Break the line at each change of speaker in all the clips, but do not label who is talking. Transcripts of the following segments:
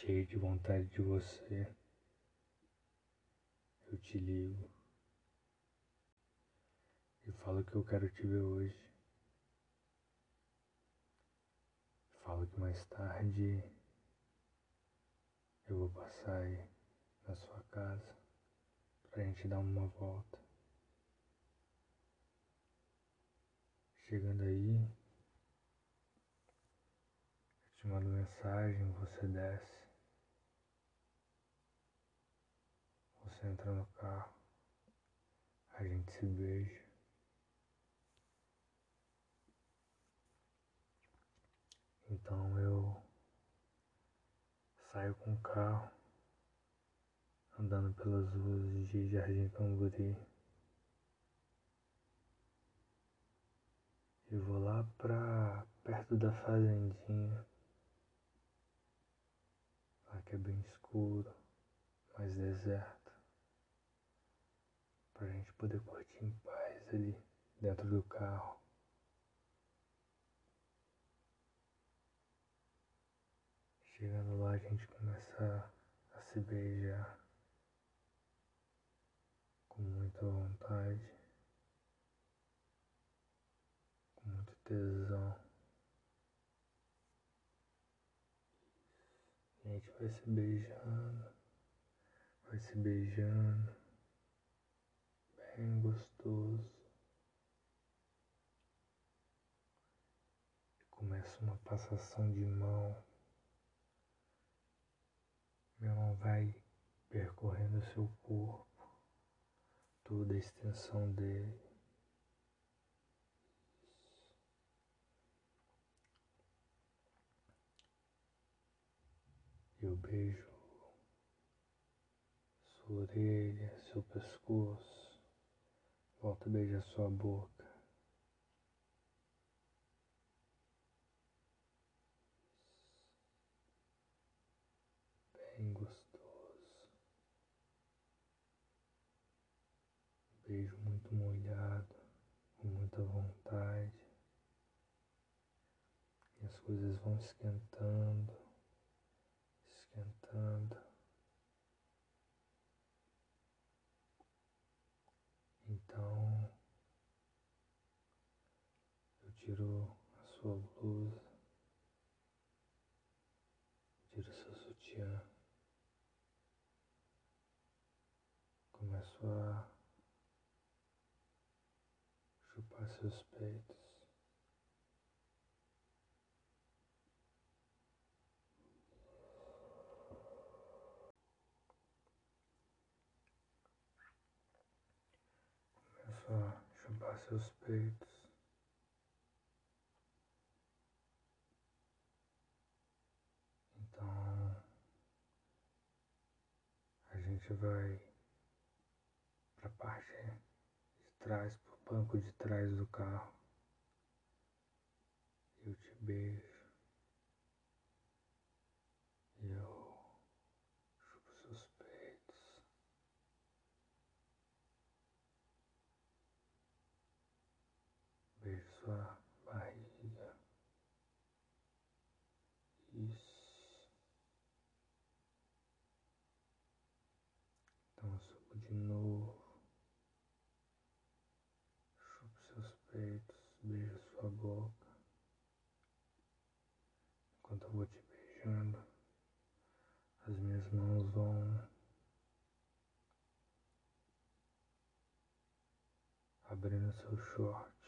Cheio de vontade de você, eu te ligo e falo que eu quero te ver hoje. Falo que mais tarde eu vou passar aí na sua casa pra gente dar uma volta. Chegando aí, eu te mando mensagem, você desce. Você entra no carro, a gente se beija. Então eu saio com o carro, andando pelas ruas de Jardim Camburi. E vou lá pra perto da fazendinha. Lá que é bem escuro, mais deserto pra gente poder curtir em paz ali dentro do carro. Chegando lá a gente começa a se beijar com muita vontade, com muito tesão. A gente vai se beijando, vai se beijando bem gostoso. Começa uma passação de mão. Minha mão vai percorrendo seu corpo, toda a extensão dele. Eu beijo sua orelha, seu pescoço. Volta a beijar sua boca. Bem gostoso. Beijo muito molhado, com muita vontade. E as coisas vão esquentando, esquentando. Então, eu tiro a sua blusa, tiro seu sutiã, começo a chupar seus peitos. só chupar seus peitos. Então a gente vai para a parte de trás, para o banco de trás do carro. Eu te beijo. E eu sua barriga. Isso. Então eu subo de novo. Chupo seus beijo sua boca. Enquanto eu vou te beijando, as minhas mãos vão abrindo seu short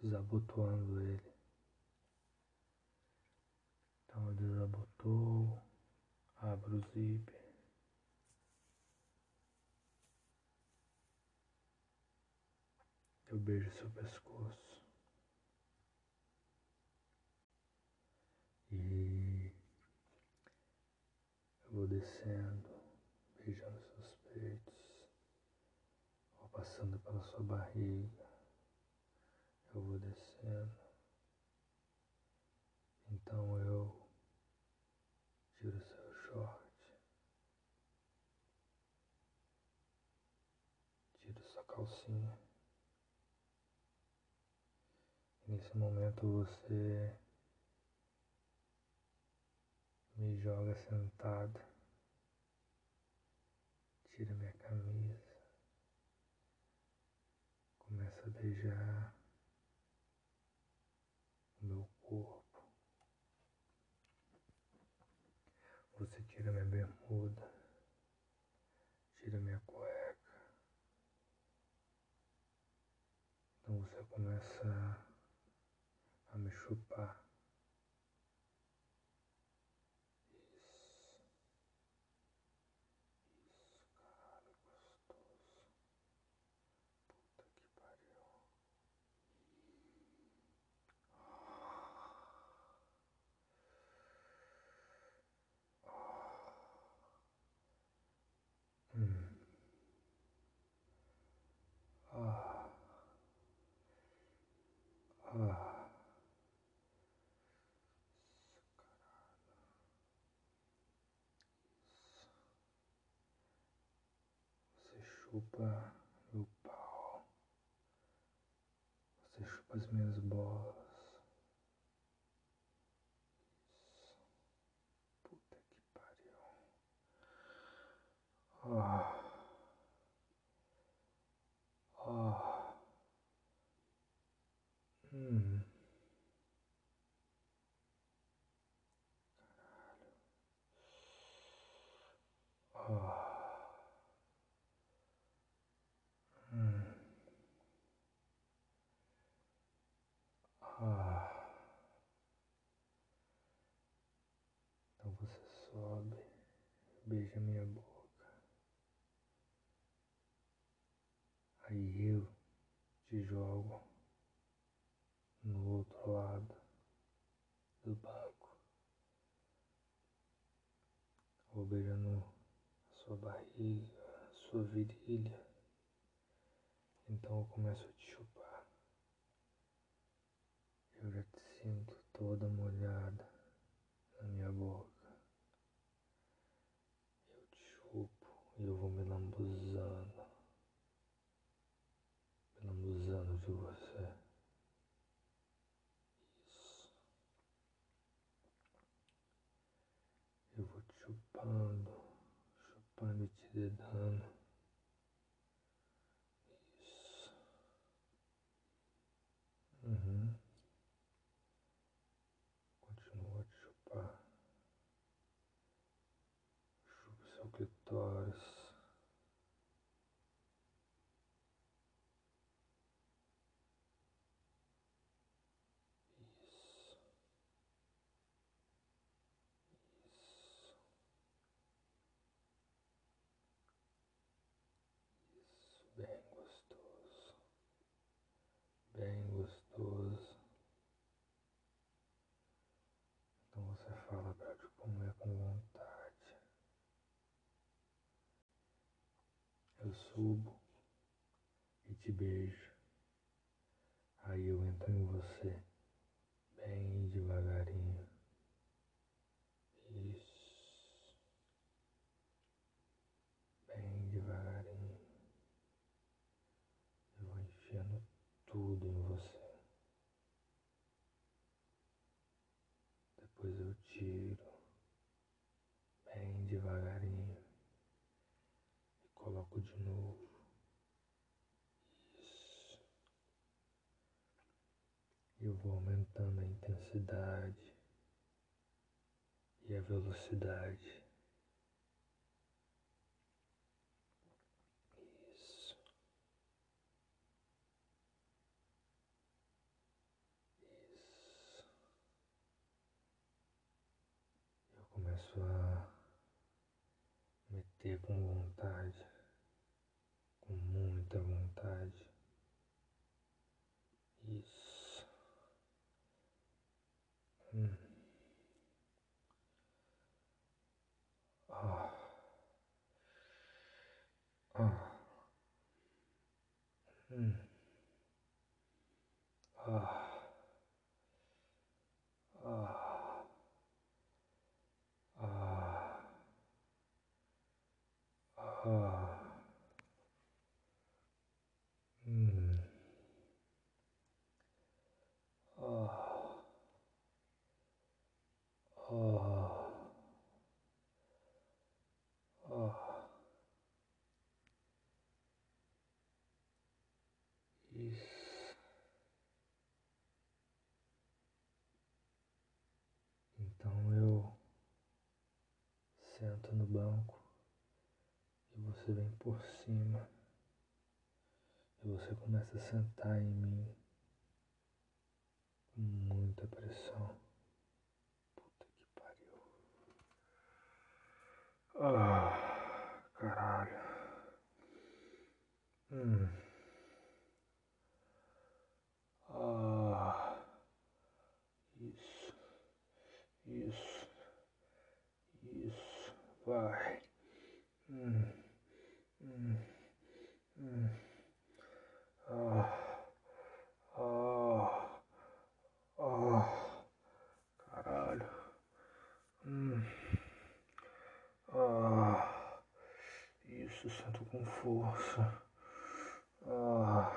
desabotoando ele. Então eu desabotou, abro o zíper. Eu beijo seu pescoço. E descendo, beijando seus peitos, vou passando pela sua barriga, eu vou descendo. Então eu tiro seu short, tiro sua calcinha. E nesse momento você me joga sentado, tira minha camisa, começa a beijar o meu corpo. Você tira minha bermuda, tira minha cueca. Então você começa a me chupar. Chupa meu pau. Você chupa as minhas bolas. Isso. Puta que pariu. Ah. Ah. Hum. Caralho. Ah. Ah. Então você sobe, beija minha boca. Aí eu te jogo no outro lado do banco. Vou beijando a sua barriga, a sua virilha. Então eu começo a te chupar. Eu já te sinto toda molhada na minha boca. секретарь Eu subo e te beijo. Aí eu entro em você, bem devagarinho. Isso. Bem devagarinho. Eu vou enfiando tudo em você. Depois eu tiro, bem devagarinho de novo. Isso. Eu vou aumentando a intensidade e a velocidade. Isso. Isso. Eu começo a meter com vontade com muita vontade. Isso. Hum. Ah. Ah. Hum. Ah. Ah. Ah. Ah. Sento no banco e você vem por cima e você começa a sentar em mim com muita pressão. Puta que pariu. Ah, caralho. Hum. Ah. Isso. Isso. Vai. Hum. Hum. Hum. Ah. Ah. Ah. Caralho. Hum. Ah. Isso, sinto com força. Ah.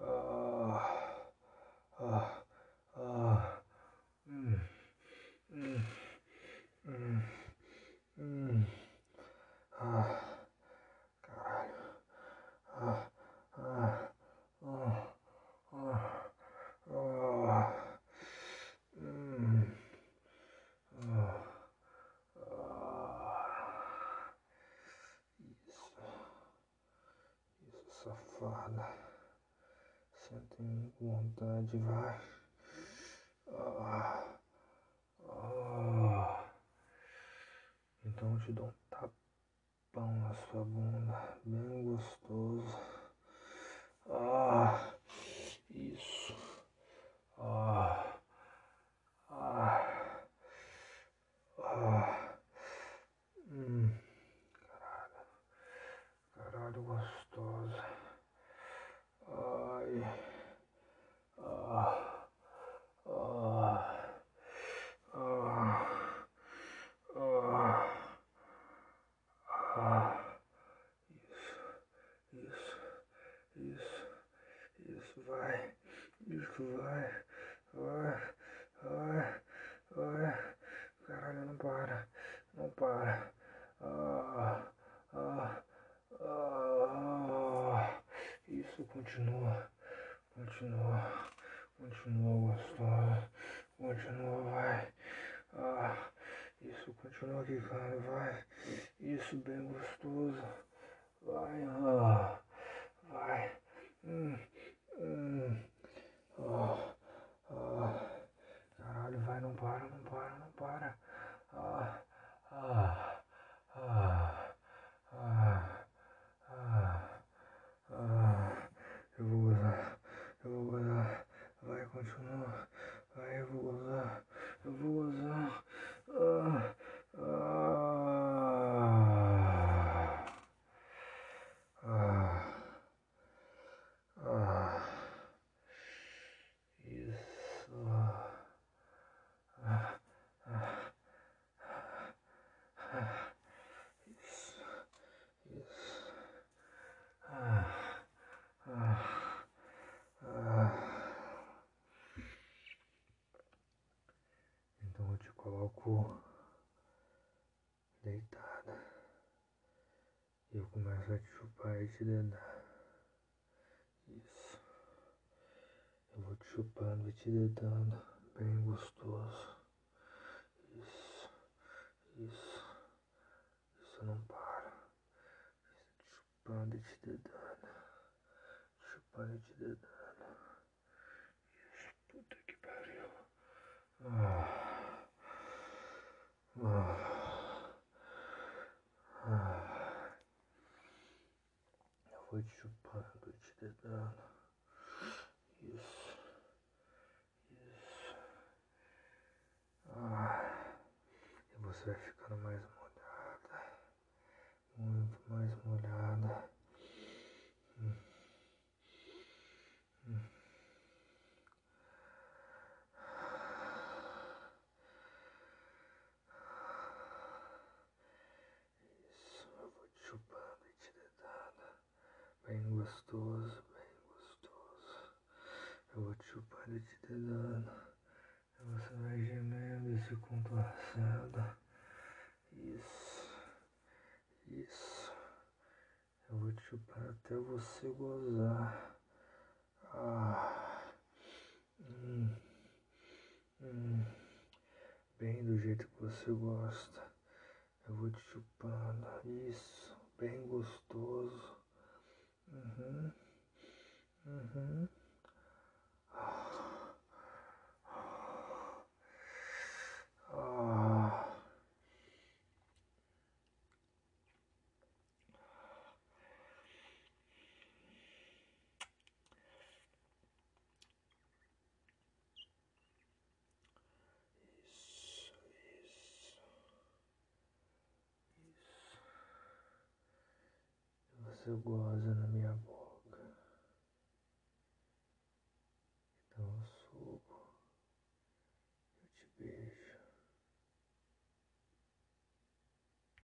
Ah. Ah. Ah. Hum. Hum. Hum. Hum. Ah. Caralho. Ah. Ah. Ah. Ah. Ah. Hum. Ah. Ah. Isso. Isso, safada. Senta em vai. Ah. Ah. Então eu te dou um tapão na sua bunda, bem gostoso. Ah. Isso. Ah. Ah. Ah. Hum. Caralho. Caralho gostosa. Ai. Ah. Ah. Ah. Ah. Ah. Isso. Isso. Isso. Isso vai. Isso vai. Vai. Vai. Vai. Caralho, não para. Não para. Ah. Ah. Ah. Isso continua. Continua. Continua gostosa. Continua, vai. Ah. Isso continua quicando, vai. Isso bem gostoso. Vai. Ah. Vai. Hum. Hum. Ah. Ah. Caralho, vai, não para, não para, não para. Ah. Ah. Ah. Ah. Ah. Ah. Eu vou usar. Eu vou usar. Vai, continua. Vai, eu vou usar. Eu vou usar. Ah. Ah. Ah. Ah. Isso. Ah. Ah. Ah. Isso. Isso. Ah. Ah. Ah. Então eu te coloco deitada. Eu começo a te chupar e te dedar. Isso. Eu vou te chupando e te dedando. Bem gostoso. Isso. Isso. Isso não para. Isso te chupando e te dedando. Chupando e te dedando. Isso, puta que pariu. Ah. Vou te chupando te dedando. Isso. Isso. Ah. E você vai ficando mais molhada. Muito mais molhada. Hum.
bem gostoso, bem gostoso. Eu vou te chupando e te dedando. E você vai gemendo e se contorcendo. Isso, isso. Eu vou te chupar até você gozar. Ah, hum, hum. Bem do jeito que você gosta. Eu vou te chupando. Isso, bem gostoso. Uhum. Uhum. Ah. Goza na minha boca.